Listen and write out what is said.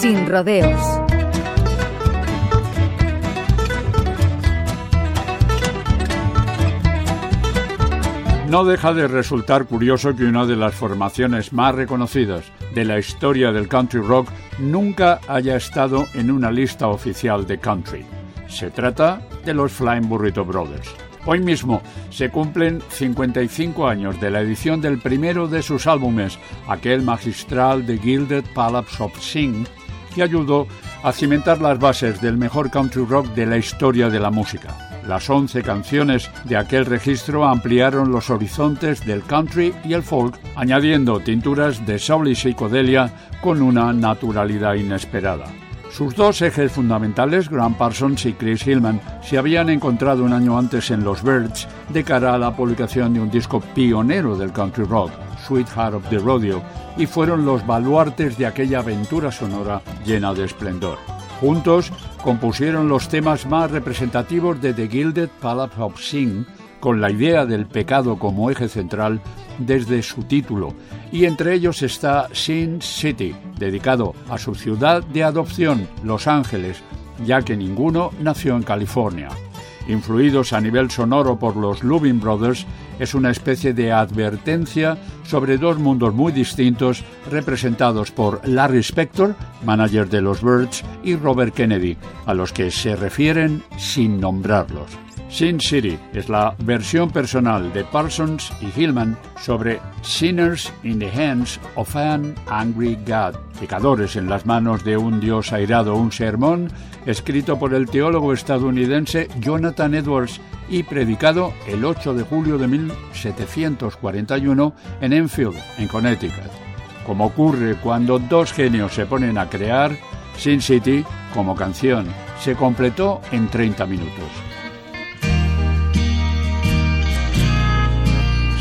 Sin rodeos. No deja de resultar curioso que una de las formaciones más reconocidas de la historia del country rock nunca haya estado en una lista oficial de country. Se trata de los Flying Burrito Brothers. Hoy mismo se cumplen 55 años de la edición del primero de sus álbumes, aquel magistral de Gilded Palace of Sing, que ayudó a cimentar las bases del mejor country rock de la historia de la música. Las 11 canciones de aquel registro ampliaron los horizontes del country y el folk, añadiendo tinturas de soul y psicodelia con una naturalidad inesperada. Sus dos ejes fundamentales, Grant Parsons y Chris Hillman, se habían encontrado un año antes en Los Birds de cara a la publicación de un disco pionero del country rock, Sweetheart of the Rodeo, y fueron los baluartes de aquella aventura sonora llena de esplendor. Juntos compusieron los temas más representativos de The Gilded Palace of Sin, con la idea del pecado como eje central desde su título, y entre ellos está Sin City, dedicado a su ciudad de adopción, Los Ángeles, ya que ninguno nació en California. Influidos a nivel sonoro por los Lubin Brothers, es una especie de advertencia sobre dos mundos muy distintos representados por Larry Spector, manager de los Birds, y Robert Kennedy, a los que se refieren sin nombrarlos. Sin City es la versión personal de Parsons y Hillman sobre Sinners in the Hands of an Angry God, pecadores en las manos de un dios airado, un sermón escrito por el teólogo estadounidense Jonathan Edwards y predicado el 8 de julio de 1741 en Enfield, en Connecticut. Como ocurre cuando dos genios se ponen a crear, Sin City, como canción, se completó en 30 minutos.